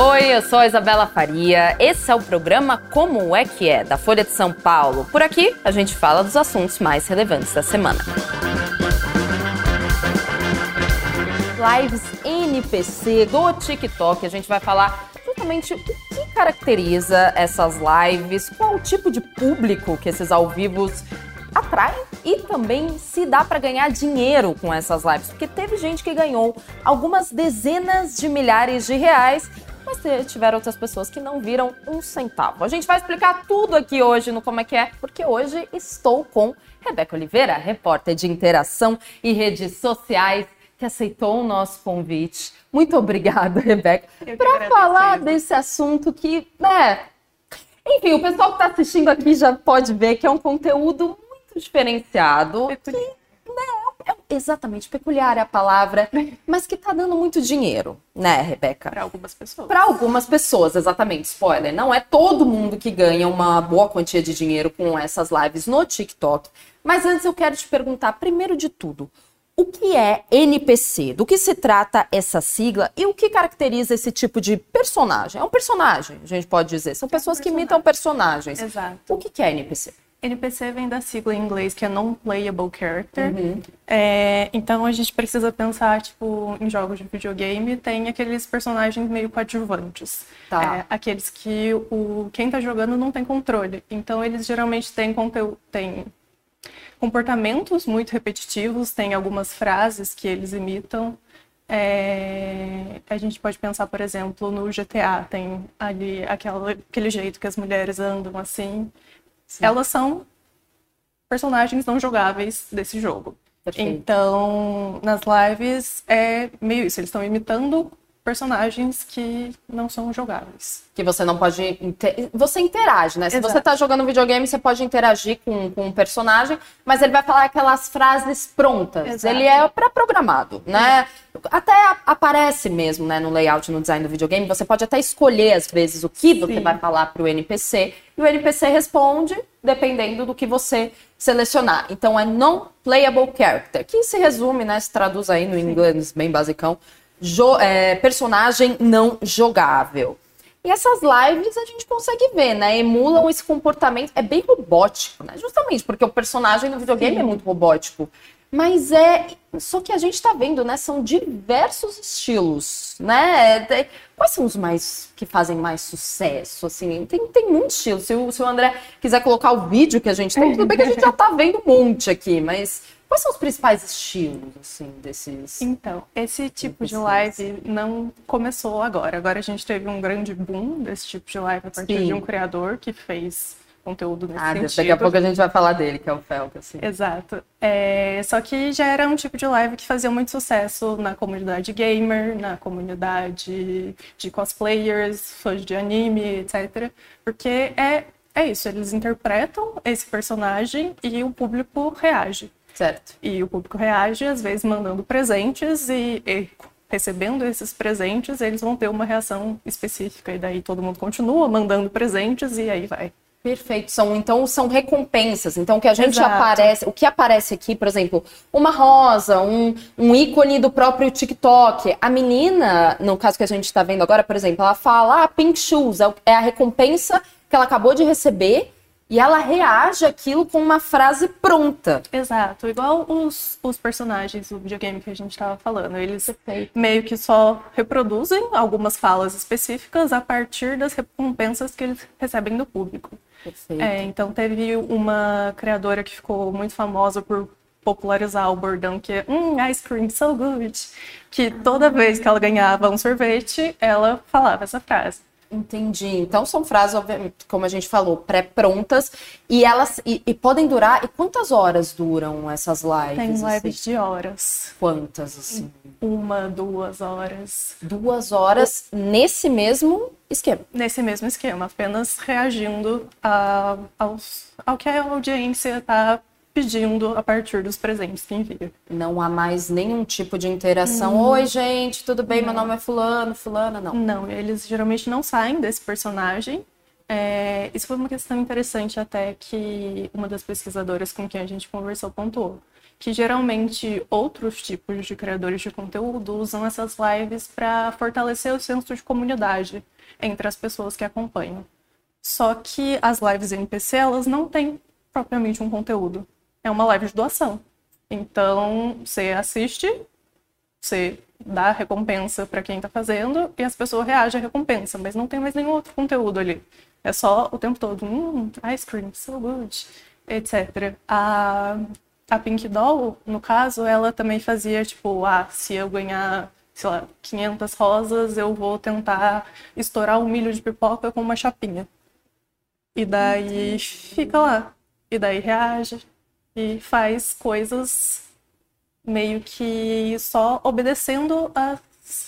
Oi, eu sou a Isabela Faria. Esse é o programa Como é que é, da Folha de São Paulo. Por aqui, a gente fala dos assuntos mais relevantes da semana. Lives NPC do TikTok. A gente vai falar justamente o que caracteriza essas lives, qual o tipo de público que esses ao vivos atraem e também se dá para ganhar dinheiro com essas lives, porque teve gente que ganhou algumas dezenas de milhares de reais, mas tiveram outras pessoas que não viram um centavo. A gente vai explicar tudo aqui hoje no Como é que é, porque hoje estou com Rebeca Oliveira, repórter de interação e redes sociais, que aceitou o nosso convite. Muito obrigada, Rebeca, para falar desse assunto que, né, enfim, o pessoal que está assistindo aqui já pode ver que é um conteúdo diferenciado. Que, né, é exatamente, peculiar é a palavra, mas que tá dando muito dinheiro, né, Rebeca? Para algumas pessoas. Para algumas pessoas, exatamente. Spoiler, não é todo mundo que ganha uma boa quantia de dinheiro com essas lives no TikTok. Mas antes eu quero te perguntar, primeiro de tudo, o que é NPC? Do que se trata essa sigla e o que caracteriza esse tipo de personagem? É um personagem, a gente pode dizer. São pessoas que imitam personagens. Exato. O que é NPC? NPC vem da sigla em inglês que é Non-Playable Character. Uhum. É, então a gente precisa pensar, tipo, em jogos de videogame, tem aqueles personagens meio coadjuvantes. Tá. É, aqueles que o, quem tá jogando não tem controle. Então eles geralmente têm, conteúdo, têm comportamentos muito repetitivos, tem algumas frases que eles imitam. É, a gente pode pensar, por exemplo, no GTA, tem ali aquela, aquele jeito que as mulheres andam assim. Sim. elas são personagens não jogáveis desse jogo. Perfeito. Então, nas lives é meio isso, eles estão imitando personagens que não são jogáveis. Que você não pode. Inter... Você interage, né? Se Exato. você tá jogando videogame, você pode interagir com, com um personagem, mas ele vai falar aquelas frases prontas. Exato. Ele é pré-programado, né? Até aparece mesmo, né, no layout, no design do videogame. Você pode até escolher, às vezes, o que Sim. você vai falar pro NPC. E o NPC responde dependendo do que você selecionar. Então é non-playable character, que se resume, né? Se traduz aí no Sim. inglês bem basicão é, personagem não jogável. E essas lives a gente consegue ver, né? Emulam esse comportamento. É bem robótico, né? Justamente porque o personagem no videogame Sim. é muito robótico. Mas é. Só que a gente tá vendo, né? São diversos estilos, né? Quais são os mais que fazem mais sucesso? Assim, tem, tem muitos estilos. Se o, se o André quiser colocar o vídeo que a gente tem, tudo bem que a gente já tá vendo um monte aqui, mas Quais são os principais estilos, assim, desses? Então, esse tipo de live não começou agora. Agora a gente teve um grande boom desse tipo de live a partir Sim. de um criador que fez conteúdo nesse ah, sentido. Daqui a pouco a gente vai falar dele, que é o Felca, assim. Exato. É, só que já era um tipo de live que fazia muito sucesso na comunidade gamer, na comunidade de cosplayers, fãs de anime, etc. Porque é, é isso, eles interpretam esse personagem e o público reage. Certo. E o público reage, às vezes, mandando presentes e, e recebendo esses presentes, eles vão ter uma reação específica. E daí todo mundo continua mandando presentes e aí vai. Perfeito. São, então são recompensas. Então, o que a gente Exato. aparece, o que aparece aqui, por exemplo, uma rosa, um, um ícone do próprio TikTok. A menina, no caso que a gente está vendo agora, por exemplo, ela fala: ah, pink shoes, é, é a recompensa que ela acabou de receber e ela reage aquilo com uma frase pronta. Exato, igual os, os personagens do videogame que a gente estava falando. Eles Perfeito. meio que só reproduzem algumas falas específicas a partir das recompensas que eles recebem do público. É, então teve uma criadora que ficou muito famosa por popularizar o bordão que é hum, ice cream so good, que toda vez que ela ganhava um sorvete, ela falava essa frase. Entendi. Então são frases, como a gente falou, pré-prontas e elas e, e, podem durar. E quantas horas duram essas lives? Tem lives assim? de horas. Quantas assim? Uma, duas horas. Duas horas nesse mesmo esquema. Nesse mesmo esquema, apenas reagindo a, aos, ao que a audiência está pedindo a partir dos presentes que envia. Não há mais nenhum tipo de interação. Hum. Oi, gente, tudo bem? Não. Meu nome é Fulano, Fulana, não. Não, eles geralmente não saem desse personagem. É, isso foi uma questão interessante até que uma das pesquisadoras com quem a gente conversou pontuou. que geralmente outros tipos de criadores de conteúdo usam essas lives para fortalecer o senso de comunidade entre as pessoas que acompanham. Só que as lives NPC, elas não têm propriamente um conteúdo. É uma live de doação. Então, você assiste, você dá recompensa para quem está fazendo e as pessoas reagem à recompensa, mas não tem mais nenhum outro conteúdo ali. É só o tempo todo, hum, ice cream, so good, etc. A, a Pink Doll, no caso, ela também fazia, tipo, ah, se eu ganhar, sei lá, 500 rosas, eu vou tentar estourar um milho de pipoca com uma chapinha. E daí fica lá. E daí reage e faz coisas meio que só obedecendo às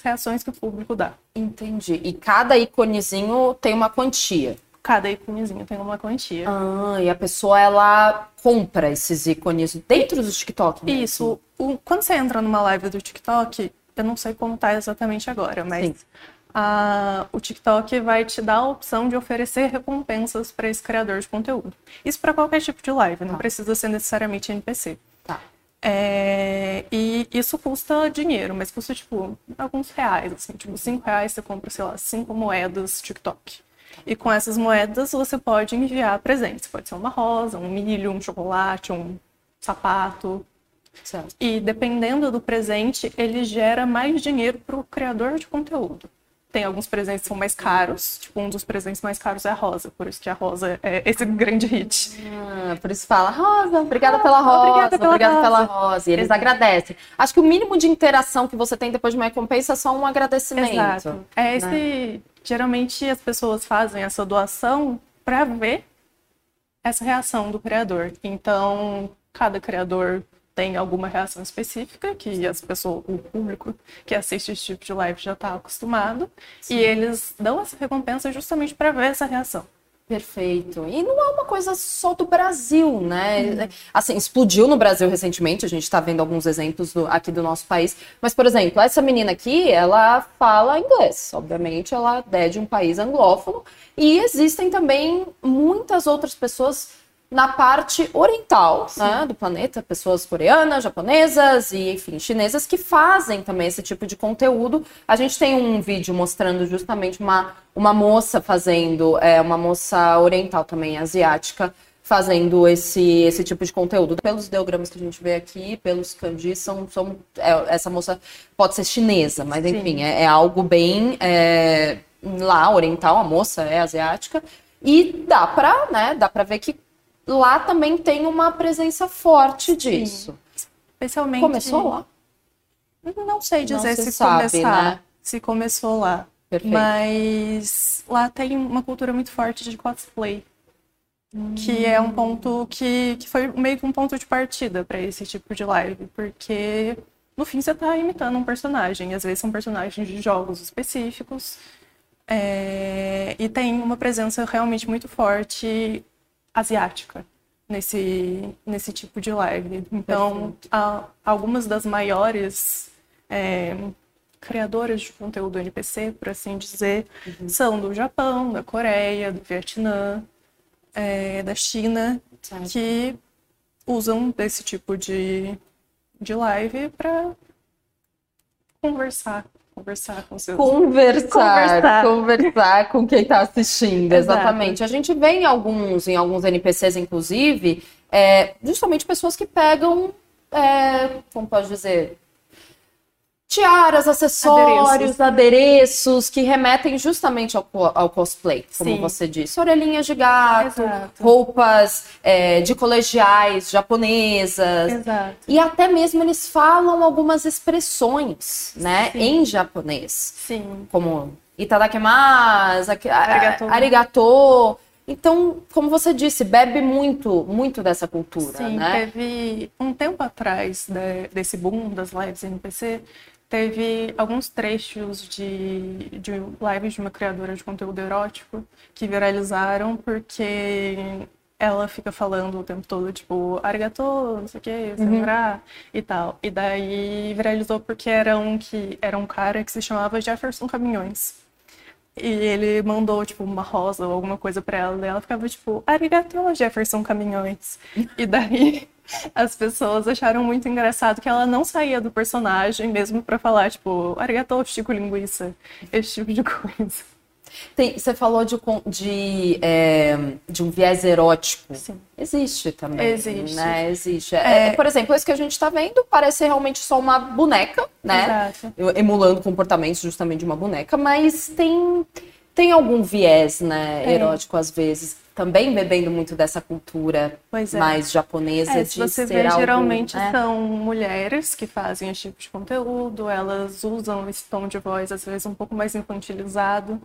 reações que o público dá. Entendi. E cada iconezinho tem uma quantia. Cada iconezinho tem uma quantia. Ah, e a pessoa ela compra esses ícones dentro do TikTok mesmo. Isso. O, quando você entra numa live do TikTok, eu não sei como tá exatamente agora, mas a, o TikTok vai te dar a opção de oferecer recompensas para esse criador de conteúdo. Isso para qualquer tipo de live, não tá. precisa ser necessariamente NPC. Tá. É, e isso custa dinheiro, mas custa, tipo, alguns reais, assim, tipo, cinco reais você compra, sei lá, cinco moedas TikTok. E com essas moedas você pode enviar presentes. Pode ser uma rosa, um milho, um chocolate, um sapato. Certo. E dependendo do presente, ele gera mais dinheiro para o criador de conteúdo. Tem alguns presentes que são mais caros. Tipo, um dos presentes mais caros é a rosa. Por isso que a rosa é esse grande hit. Ah, por isso fala, Rosa, obrigada ah, pela rosa, obrigada pela, obrigada rosa. pela rosa. E eles Exato. agradecem. Acho que o mínimo de interação que você tem depois de uma recompensa é só um agradecimento. Exato. É esse. Né? Geralmente as pessoas fazem essa doação para ver essa reação do criador. Então, cada criador tem alguma reação específica que as pessoas, o público que assiste esse tipo de live já está acostumado Sim. e eles dão essa recompensa justamente para ver essa reação. Perfeito. E não é uma coisa só do Brasil, né? Uhum. Assim, explodiu no Brasil recentemente, a gente está vendo alguns exemplos do, aqui do nosso país. Mas, por exemplo, essa menina aqui, ela fala inglês. Obviamente, ela é de um país anglófono. E existem também muitas outras pessoas na parte oriental né, do planeta, pessoas coreanas, japonesas e, enfim, chinesas que fazem também esse tipo de conteúdo. A gente tem um vídeo mostrando justamente uma, uma moça fazendo, é, uma moça oriental também, asiática, fazendo esse, esse tipo de conteúdo. Pelos ideogramas que a gente vê aqui, pelos kanji, são, são, é, essa moça pode ser chinesa, mas enfim, é, é, algo bem é, lá, oriental, a moça é asiática. E dá pra, né, dá pra ver que lá também tem uma presença forte disso. Sim. Especialmente. Começou lá? Não sei dizer Não se, se sabe, começar, né? se começou lá. Perfeito. Mas lá tem uma cultura muito forte de cosplay. Hum. Que é um ponto que, que foi meio que um ponto de partida para esse tipo de live. Porque no fim você está imitando um personagem. Às vezes são personagens de jogos específicos. É... e tem uma presença realmente muito forte asiática nesse, nesse tipo de live. Então, a, algumas das maiores é, criadoras de conteúdo NPC, por assim dizer, uhum. são do Japão, da Coreia, do Vietnã, é, da China, que usam desse tipo de, de live para conversar conversar com seus conversar, conversar, conversar com quem está assistindo, Exato. exatamente. A gente vê em alguns, em alguns NPCs, inclusive, é, justamente pessoas que pegam, é, como pode dizer, tiaras, acessórios, adereços, adereços que remetem justamente ao, ao cosplay, como Sim. você disse. Orelhinhas de gato, Exato. roupas é, de colegiais japonesas. Exato. E até mesmo eles falam algumas expressões, né, Sim. em japonês. Sim. Como itadakimasu, arigato. arigato. Então, como você disse, bebe muito, muito dessa cultura, Sim, né? teve um tempo atrás de, desse boom das lives NPC, teve alguns trechos de, de lives de uma criadora de conteúdo erótico que viralizaram porque ela fica falando o tempo todo, tipo, arigato, não sei o que, uhum. e tal. E daí viralizou porque era um, que, era um cara que se chamava Jefferson Caminhões. E ele mandou, tipo, uma rosa ou alguma coisa pra ela. E ela ficava, tipo, arigato, Jefferson Caminhões. e daí As pessoas acharam muito engraçado que ela não saía do personagem mesmo para falar, tipo, arigatou, chico linguiça, esse tipo de coisa. Tem, você falou de, de, é, de um viés erótico. Sim. Existe também. Existe. Né? Existe. É... É, por exemplo, esse que a gente está vendo parece realmente só uma boneca, né? Exato. Emulando comportamentos justamente de uma boneca, mas tem, tem algum viés né, erótico às vezes. Também bebendo muito dessa cultura é. mais japonesa É, de se você ser vê, algo, geralmente né? são mulheres que fazem esse tipo de conteúdo, elas usam esse tom de voz, às vezes, um pouco mais infantilizado.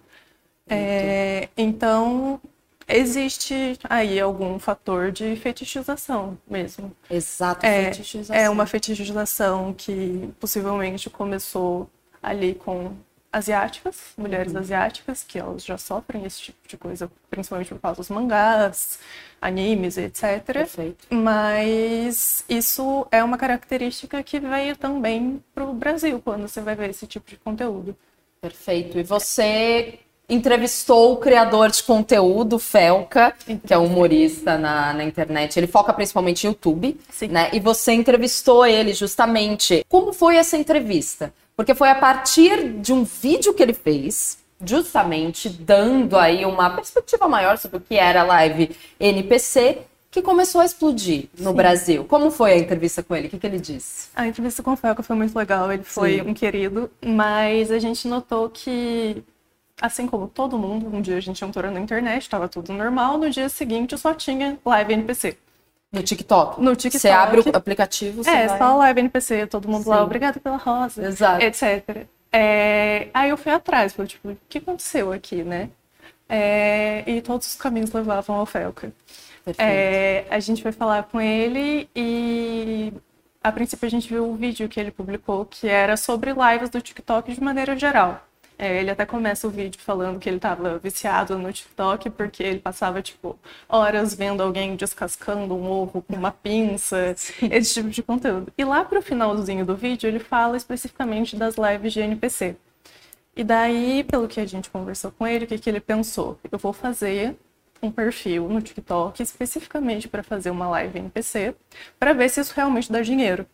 É, então, existe aí algum fator de fetichização mesmo. Exato, É, fetichização. é uma fetichização que possivelmente começou ali com asiáticas, mulheres Uhum. asiáticas, que elas já sofrem esse tipo de coisa, principalmente por causa dos mangás, animes, etc. Perfeito. Mas isso é uma característica que veio também para o Brasil, quando você vai ver esse tipo de conteúdo. Perfeito. E você entrevistou o criador de conteúdo, Felca, que é um humorista na, na internet. Ele foca principalmente em YouTube, Sim. né? E você entrevistou ele justamente. Como foi essa entrevista? Porque foi a partir de um vídeo que ele fez, justamente dando aí uma perspectiva maior sobre o que era a live NPC, que começou a explodir no Brasil. Como foi a entrevista com ele? O que, que ele disse? A entrevista com o Felca foi muito legal, ele foi Sim. um querido, mas a gente notou que, assim como todo mundo, um dia a gente entrou na internet, estava tudo normal, no dia seguinte só tinha live NPC. No TikTok. No TikTok. Você abre o aplicativo, você É, vai... só live NPC, todo mundo lá, Sim. obrigada pela rosa, Exato. etc. É, aí eu fui atrás, falei, tipo, o que aconteceu aqui, né? É, e todos os caminhos levavam ao Felca. É, a gente foi falar com ele e a princípio a gente viu o vídeo que ele publicou que era sobre lives do TikTok de maneira geral. É, ele até começa o vídeo falando que ele estava viciado no TikTok porque ele passava tipo horas vendo alguém descascando um ovo com uma pinça, esse tipo de conteúdo. E lá pro finalzinho do vídeo ele fala especificamente das lives de NPC. E daí, pelo que a gente conversou com ele, o que, que ele pensou? Eu vou fazer um perfil no TikTok especificamente para fazer uma live NPC, para ver se isso realmente dá dinheiro.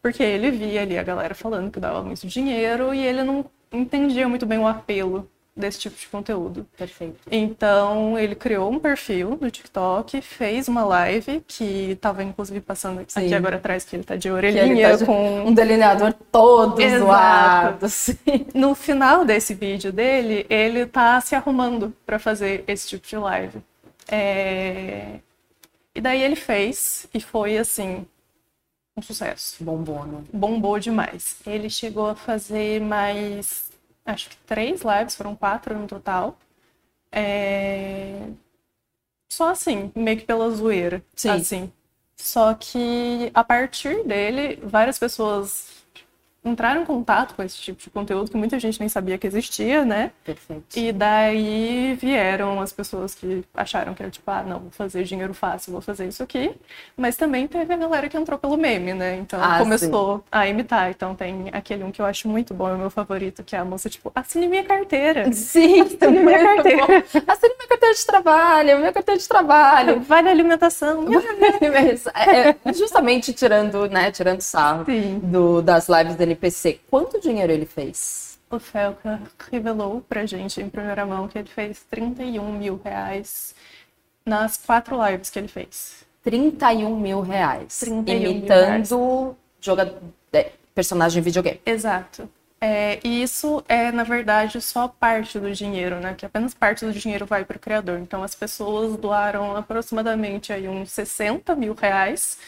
Porque ele via ali a galera falando que dava muito dinheiro e ele não entendia muito bem o apelo desse tipo de conteúdo. Perfeito. Então, ele criou um perfil no TikTok, fez uma live que estava inclusive passando aqui Sim. agora atrás que ele tá de orelhinha tá de- com um delineador todo Exato. zoado. Sim. no final desse vídeo dele, ele tá se arrumando para fazer esse tipo de live. É, E daí ele fez e foi assim um sucesso. Bombona. Bombou demais. Ele chegou a fazer mais, acho que três lives, foram quatro no total. É, Só assim, meio que pela zoeira. Sim. Assim. Só que a partir dele, várias pessoas entraram em contato com esse tipo de conteúdo que muita gente nem sabia que existia, né? Perfeito. E daí vieram as pessoas que acharam que era tipo, ah, não, vou fazer dinheiro fácil, vou fazer isso aqui. Mas também teve a galera que entrou pelo meme, né? Então Ah, começou a imitar. Então tem aquele um que eu acho muito bom, é o meu favorito, que é a moça, tipo, assine minha carteira. Sim, Assine minha carteira. Assine minha carteira de trabalho, minha carteira de trabalho. Vai na alimentação. É, é, justamente tirando, né, tirando sarro Sim. do, das lives do NPC. Quanto dinheiro ele fez? O Felca revelou pra gente em primeira mão que ele fez 31 mil reais nas quatro lives que ele fez. 31 mil reais. 31 mil imitando joga... é, personagem videogame. Exato. É, e isso é, na verdade, só parte do dinheiro, né? Que apenas parte do dinheiro vai para o criador. Então, as pessoas doaram aproximadamente aí uns 60 mil reais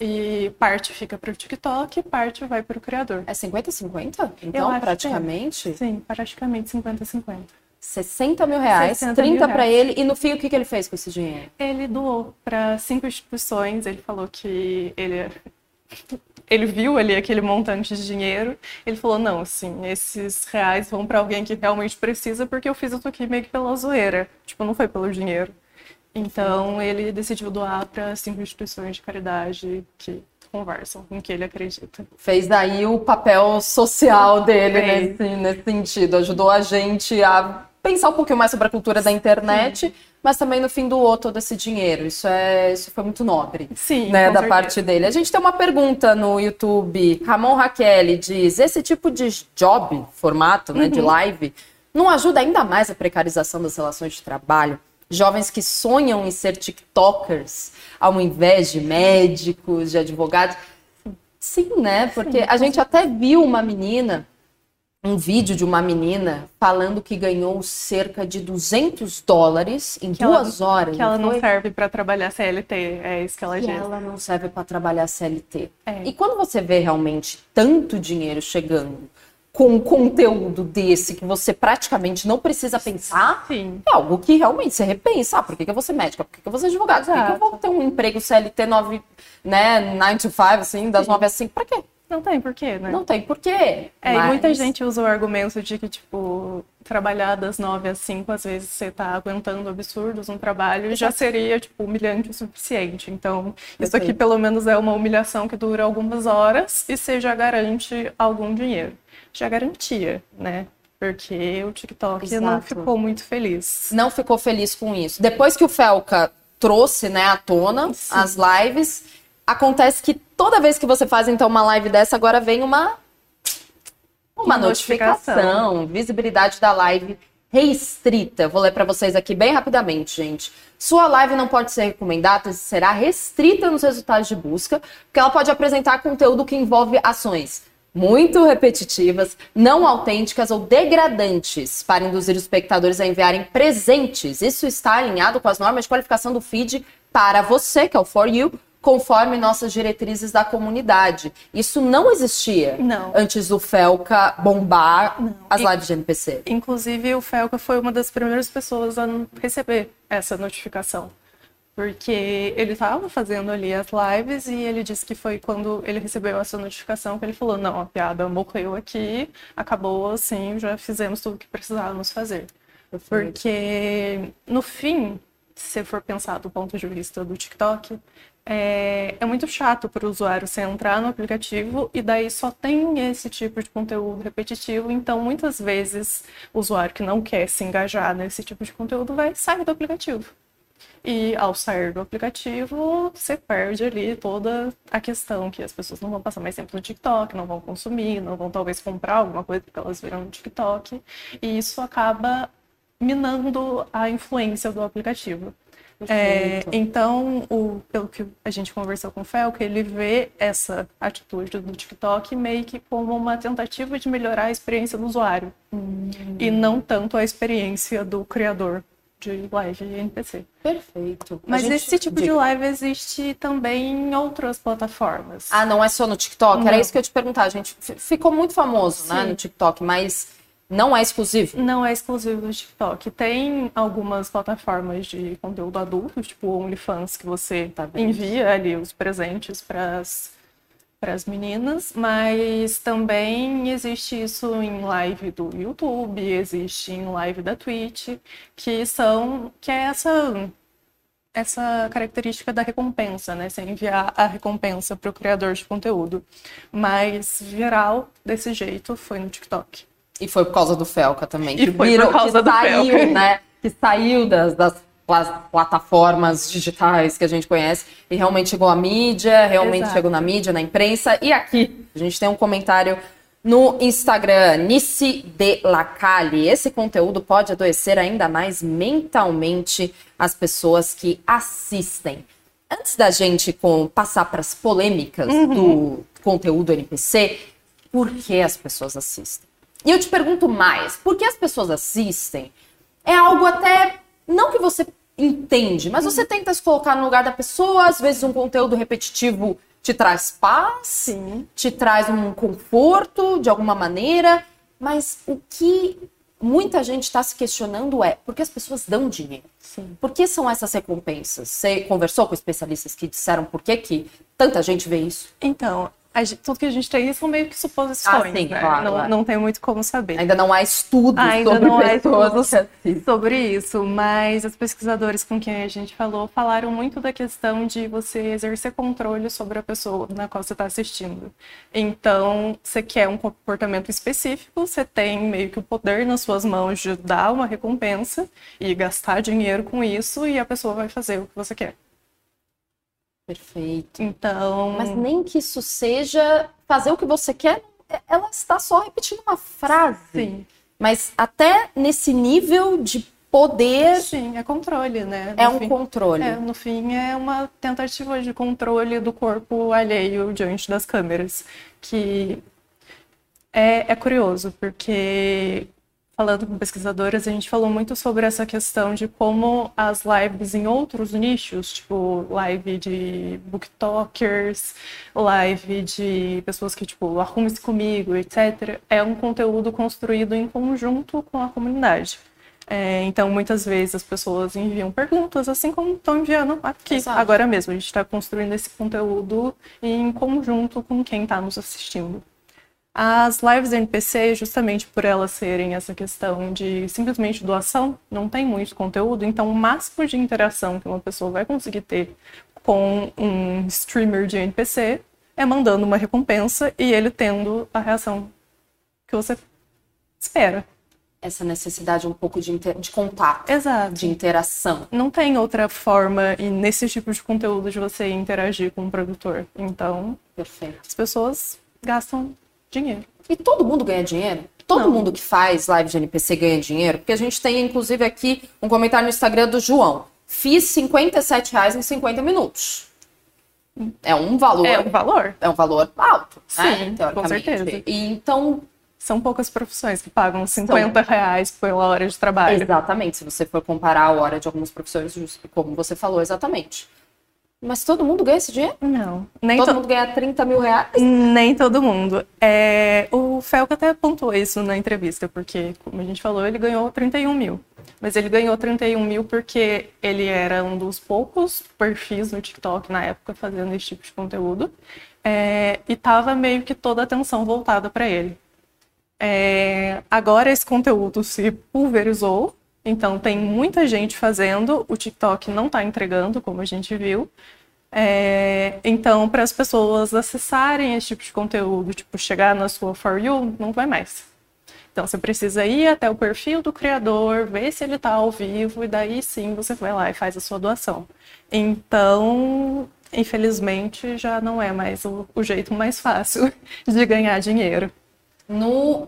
e parte fica para o TikTok e parte vai para o criador. É 50-50? Eu Então, é. praticamente? Sim, praticamente 50-50. 60 mil reais, 60 30 mil pra reais. ele. E no fim, o que, que ele fez com esse dinheiro? Ele doou para cinco instituições. Ele falou que ele ele viu ali aquele montante de dinheiro. Ele falou: não, assim, esses reais vão para alguém que realmente precisa, porque eu fiz isso aqui meio que pela zoeira. Tipo, não foi pelo dinheiro. Então ele decidiu doar para cinco instituições de caridade que conversam com o que ele acredita. Fez daí o papel social dele nesse, nesse sentido. Ajudou a gente a pensar um pouquinho mais sobre a cultura da internet, mas também no fim doou todo esse dinheiro. Isso é, isso foi muito nobre, Sim, né, da certeza. parte dele. A gente tem uma pergunta no YouTube. Ramon Raquel diz: esse tipo de job, formato, né, Uhum. de live, não ajuda ainda mais a precarização das relações de trabalho? Jovens que sonham em ser TikTokers ao invés de médicos, de advogados. Sim, né? Porque a gente até viu uma menina, um vídeo de uma menina falando que ganhou cerca de 200 dólares em Que ela- duas horas. Que ela não serve pra trabalhar CLT, é isso que ela que diz. ela não serve para trabalhar CLT. É. E quando você vê realmente tanto dinheiro chegando com um conteúdo desse que você praticamente não precisa pensar, Sim. é algo que realmente você repensa. Ah, por que, que eu vou ser médica? Por que, que eu vou ser advogado? Por que, que eu vou ter um emprego CLT 9, né, 9 to 5, assim, das 9 às 5? Pra quê? Não tem porquê, né? Não tem porquê. É, e Mas- muita gente usa o argumento de que, tipo, trabalhar das 9 às 5, às vezes você tá aguentando absurdos no trabalho, já seria, tipo, humilhante o suficiente. Então, isso aqui pelo menos é uma humilhação que dura algumas horas e você já garante algum dinheiro. Já garantia, né? Porque o TikTok não Exato. ficou muito feliz. não ficou feliz com isso. Depois que o Felca trouxe, né, à tona Sim. as lives, acontece que toda vez que você faz então uma live dessa, agora vem uma uma notificação, notificação. visibilidade da live restrita. Vou ler para vocês aqui bem rapidamente, gente. Sua live não pode ser recomendada e será restrita nos resultados de busca, porque ela pode apresentar conteúdo que envolve ações muito repetitivas, não autênticas ou degradantes para induzir os espectadores a enviarem presentes. Isso está alinhado com as normas de qualificação do feed para você, que é o For You, conforme nossas diretrizes da comunidade. Isso não existia Não. antes do Felca bombar as E- lives de NPC. Inclusive, o Felca foi uma das primeiras pessoas a receber essa notificação. Porque ele estava fazendo ali as lives e ele disse que foi quando ele recebeu essa notificação que ele falou: não, a piada morreu aqui, acabou assim, já fizemos tudo o que precisávamos fazer. Porque, no fim, se for pensar do ponto de vista do TikTok, é, é muito chato para o usuário você entrar no aplicativo e daí só tem esse tipo de conteúdo repetitivo. Então, muitas vezes, o usuário que não quer se engajar nesse tipo de conteúdo vai sair do aplicativo. E ao sair do aplicativo, você perde ali toda a questão que as pessoas não vão passar mais tempo no TikTok, não vão consumir, não vão talvez comprar alguma coisa que elas viram no TikTok. E isso acaba minando a influência do aplicativo. É, então, o, pelo que a gente conversou com o Fel, que ele vê essa atitude do TikTok meio que como uma tentativa de melhorar a experiência do usuário. E não tanto a experiência do criador de live e NPC. Perfeito. A Mas gente- esse tipo de live existe também em outras plataformas. Ah, não é só no TikTok? Era Não. isso que eu te perguntar. gente f- ficou muito famoso, né, no TikTok, mas não é exclusivo. Não é exclusivo do TikTok. Tem algumas plataformas de conteúdo adulto, tipo o OnlyFans, que você Tá envia ali os presentes para as meninas, mas também existe isso em live do YouTube, existe em live da Twitch, que são que é essa essa característica da recompensa, né? Você enviar a recompensa para o criador de conteúdo. Mas viral desse jeito foi no TikTok. E foi por causa do Felca também. E que foi virou, por causa que do saiu, Felca. né? Que saiu das, das plataformas digitais que a gente conhece e realmente chegou à mídia, realmente Exato. chegou na mídia, na imprensa. E aqui, a gente tem um comentário no Instagram, Nice de Lacalle. Esse conteúdo pode adoecer ainda mais mentalmente as pessoas que assistem. Antes da gente com, passar para as polêmicas Uhum. do conteúdo NPC, por que as pessoas assistem? E eu te pergunto mais, por que as pessoas assistem? É algo até, não que você entende, mas você tenta se colocar no lugar da pessoa, às vezes um conteúdo repetitivo te traz paz, Sim. te traz um conforto de alguma maneira, mas o que muita gente está se questionando é por que as pessoas dão dinheiro? Sim. Por que são essas recompensas? Você conversou com especialistas que disseram por que, que tanta gente vê isso? Então, Gente, tudo que a gente tem são meio que suposições, ah, sim, né? Claro, não, claro. não tem muito como saber. Ainda não há estudos Ainda sobre não pessoas há estudos sobre isso, mas os pesquisadores com quem a gente falou falaram muito da questão de você exercer controle sobre a pessoa na qual você está assistindo. Então, você quer um comportamento específico, você tem meio que o poder nas suas mãos de dar uma recompensa e gastar dinheiro com isso, e a pessoa vai fazer o que você quer. Perfeito. Então. Mas nem que isso seja fazer o que você quer, ela está só repetindo uma frase. Sim. Mas até nesse nível de poder. Sim, é controle, né? No é um fim, controle. É, no fim, é uma tentativa de controle do corpo alheio diante das câmeras. Que é, é curioso, porque falando com pesquisadoras, a gente falou muito sobre essa questão de como as lives em outros nichos, tipo live de booktokers, live de pessoas que, tipo, arrume-se comigo, etc., é um conteúdo construído em conjunto com a comunidade. É, então, muitas vezes as pessoas enviam perguntas, assim como estão enviando aqui, Exato. agora mesmo. A gente está construindo esse conteúdo em conjunto com quem está nos assistindo. As lives NPC, justamente por elas serem essa questão de simplesmente doação, não tem muito conteúdo, então o máximo de interação que uma pessoa vai conseguir ter com um streamer de NPC é mandando uma recompensa e ele tendo a reação que você espera. Essa necessidade um pouco de, inter... de contato, Exato. de interação. Não tem outra forma, e nesse tipo de conteúdo, de você interagir com o produtor. Então, Perfeito. as pessoas gastam dinheiro. E todo mundo ganha dinheiro? Todo Não. mundo que faz live de NPC ganha dinheiro? Porque a gente tem, inclusive, aqui um comentário no Instagram do João. Fiz 57 reais em 50 minutos. É um valor. É um valor. É um valor alto, né? Sim, né? Com certeza. E então. São poucas profissões que pagam 50 São... reais pela hora de trabalho. Exatamente. Se você for comparar a hora de algumas profissões, como você falou, exatamente. Mas todo mundo ganha esse dinheiro? Não. Nem todo to... mundo ganha 30 mil reais? Nem todo mundo. É... O Felca até pontuou isso na entrevista, porque, como a gente falou, ele ganhou 31 mil. Mas ele ganhou 31 mil porque ele era um dos poucos perfis no TikTok na época fazendo esse tipo de conteúdo. É... E tava meio que toda a atenção voltada para ele. É... Agora esse conteúdo se pulverizou então, tem muita gente fazendo, o TikTok não está entregando, como a gente viu. É, então, para as pessoas acessarem esse tipo de conteúdo, tipo, chegar na sua For You, não vai mais. Então, você precisa ir até o perfil do criador, ver se ele está ao vivo, e daí sim você vai lá e faz a sua doação. Então, infelizmente, já não é mais o, o jeito mais fácil de ganhar dinheiro. No,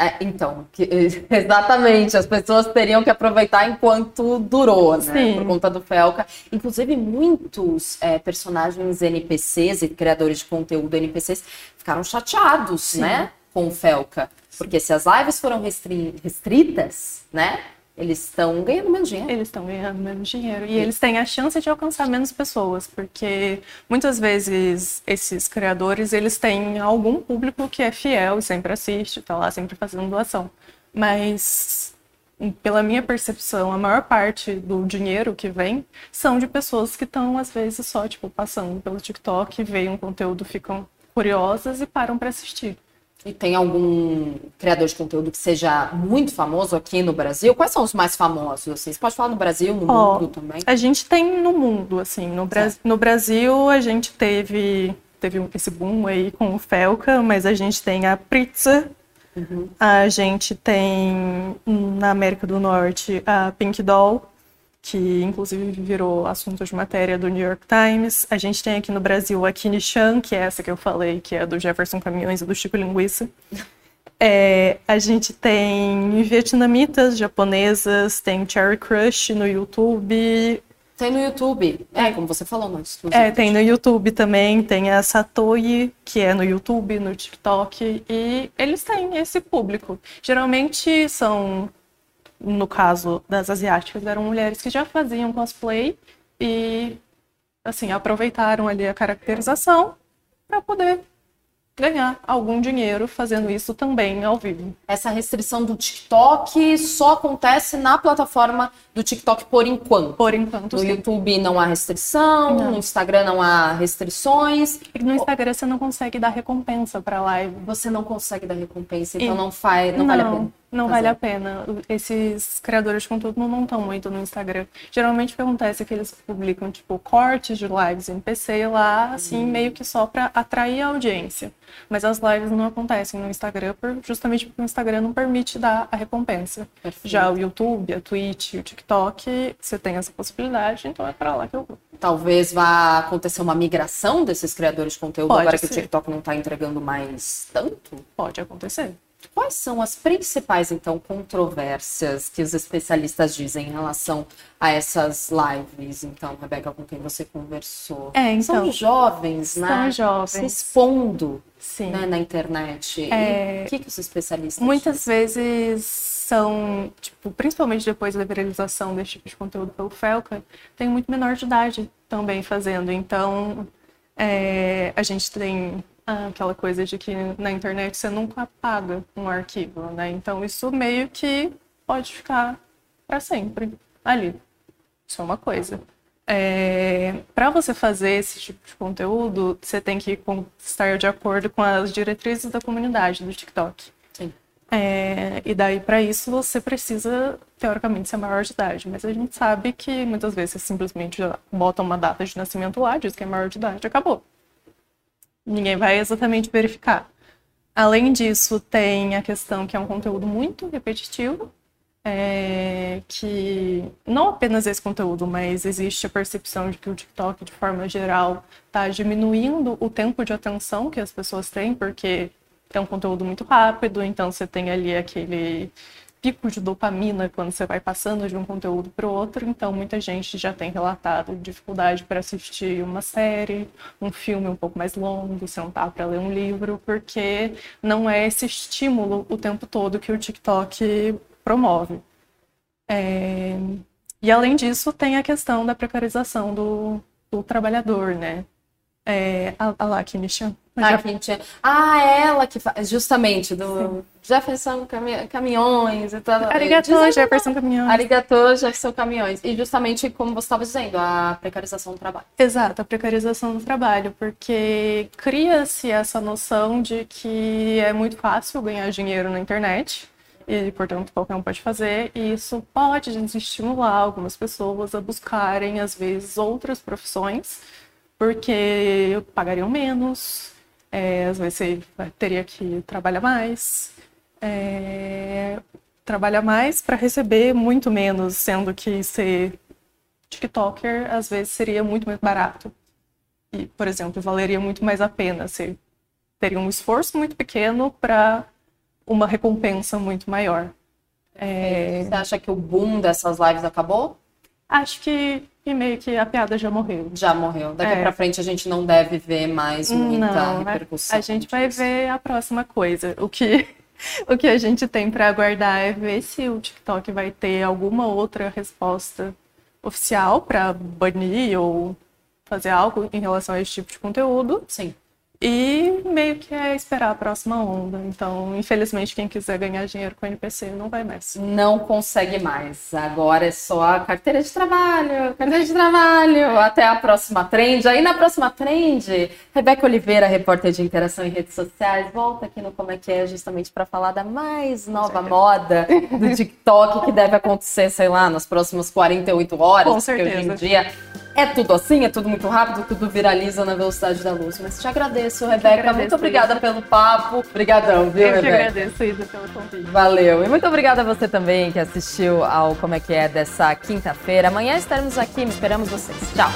é, então, que, exatamente, as pessoas teriam que aproveitar enquanto durou, né? Sim. Por conta do Felca. Inclusive, muitos é, personagens NPCs e criadores de conteúdo NPCs ficaram chateados, Sim. né? Com o Felca. Porque se as lives foram restri restritas, né? Eles estão ganhando menos dinheiro. Eles estão ganhando menos dinheiro. E eles têm a chance de alcançar menos pessoas, porque muitas vezes esses criadores, eles têm algum público que é fiel e sempre assiste, tá lá sempre fazendo doação. Mas pela minha percepção, a maior parte do dinheiro que vem são de pessoas que estão às vezes só tipo passando pelo TikTok, veem um conteúdo, ficam curiosas e param para assistir. E tem algum criador de conteúdo que seja muito famoso aqui no Brasil? Quais são os mais famosos? Assim? Você pode falar no Brasil, no oh, mundo também? A gente tem no mundo, assim. No, Bra no Brasil, a gente teve, teve esse boom aí com o Felca, mas a gente tem a Pritza, uhum. a gente tem na América do Norte a Pink Doll, que inclusive virou assunto de matéria do New York Times. A gente tem aqui no Brasil a Kini Chan, que é essa que eu falei, que é do Jefferson Caminhões e do Chico Linguiça. É, a gente tem vietnamitas, japonesas, tem Cherry Crush no YouTube. Tem no YouTube, é, como você falou antes. É, tem no YouTube também, tem a Satoyi, que é no YouTube, no TikTok, e eles têm esse público. Geralmente são no caso das asiáticas, eram mulheres que já faziam cosplay e, assim, aproveitaram ali a caracterização para poder ganhar algum dinheiro fazendo isso também ao vivo. Essa restrição do TikTok só acontece na plataforma do TikTok por enquanto. Por enquanto, No sim. YouTube não há restrição, Não. no Instagram não há restrições. E no Instagram você não consegue dar recompensa para live. Você não consegue dar recompensa, então E- não faz, não, vale a pena. Não fazer. vale a pena. Esses criadores de conteúdo não estão muito no Instagram. Geralmente o que acontece é que eles publicam, tipo, cortes de lives em PC lá, assim, Uhum. meio que só para atrair a audiência. Mas as lives não acontecem no Instagram, por- justamente porque o Instagram não permite dar a recompensa. Perfeito. Já o YouTube, a Twitch, o TikTok, você tem essa possibilidade, então é para lá que eu vou. Talvez vá acontecer uma migração desses criadores de conteúdo Pode agora que o ser. TikTok não está entregando mais tanto. Pode acontecer. Quais são as principais, então, controvérsias que os especialistas dizem em relação a essas lives, então, Rebeca, com quem você conversou? É, então. São jovens, São né? jovens. Se expondo Sim. né, na internet. E É, o que, que os especialistas Muitas vezes são, tipo, principalmente depois da viralização desse tipo de conteúdo pelo Felca, tem muito menor de idade também fazendo. Então, é, a gente tem aquela coisa de que na internet você nunca apaga um arquivo, né? Então, isso meio que pode ficar para sempre ali. Isso é uma coisa. para você fazer esse tipo de conteúdo, você tem que estar de acordo com as diretrizes da comunidade do TikTok. Sim. É, e daí, para isso, você precisa, teoricamente, ser maior de idade. Mas a gente sabe que muitas vezes você simplesmente bota uma data de nascimento lá, diz que é maior de idade, acabou. Ninguém vai exatamente verificar. Além disso, tem a questão que é um conteúdo muito repetitivo, é, que não apenas esse conteúdo, mas existe a percepção de que o TikTok, de forma geral, está diminuindo o tempo de atenção que as pessoas têm, porque é um conteúdo muito rápido, então você tem ali aquele pico de dopamina quando você vai passando de um conteúdo para o outro, então muita gente já tem relatado dificuldade para assistir uma série, um filme um pouco mais longo, sentar para ler um livro, porque não é esse estímulo o tempo todo que o TikTok promove. É, E além disso, tem a questão da precarização do, do trabalhador, né? É... A, a lá, Kinisha. Ah, tinha- ah, ela que faz, justamente, do Jefferson Cami- Caminhões e tal. Arigato, Dizem- Jefferson Caminhão. Arigato, Jefferson Caminhões. E justamente como você estava dizendo, a precarização do trabalho. Exato, a precarização do trabalho, porque cria-se essa noção de que é muito fácil ganhar dinheiro na internet e, portanto, qualquer um pode fazer, e isso pode desestimular algumas pessoas a buscarem, às vezes, outras profissões, porque pagariam menos, é, às vezes você teria que trabalhar mais, é, trabalhar mais para receber muito menos, sendo que ser TikToker às vezes seria muito mais barato. E, por exemplo, valeria muito mais a pena. Você teria um esforço muito pequeno para uma recompensa muito maior. É, Você acha que o boom dessas lives acabou? acho que, que meio que a piada já morreu. Já morreu. Daqui É. pra frente a gente não deve ver mais muita Não, a- repercussão. a gente vai ver a próxima coisa. O que, o que a gente tem para aguardar é ver se o TikTok vai ter alguma outra resposta oficial para banir ou fazer algo em relação a esse tipo de conteúdo. Sim. E meio que é esperar a próxima onda. Então, infelizmente, quem quiser ganhar dinheiro com NPC não vai mais. Não consegue mais. Agora é só a carteira de trabalho, carteira de trabalho. Até a próxima trend. Aí na próxima trend, Rebeca Oliveira, repórter de interação em redes sociais, volta aqui no Como é que é, justamente para falar da mais nova moda do TikTok que deve acontecer, sei lá, nas próximas 48 horas. Com porque hoje em certeza. dia é tudo assim, é tudo muito rápido, tudo viraliza na velocidade da luz. Mas te agradeço, Rebeca. agradeço, muito obrigada pelo papo. Obrigadão, viu, Eu Rebeca? agradeço, Isa, pelo convite. Valeu. E muito obrigada a você também que assistiu ao Como é que é dessa quinta-feira. Amanhã estaremos aqui, esperamos vocês. Tchau.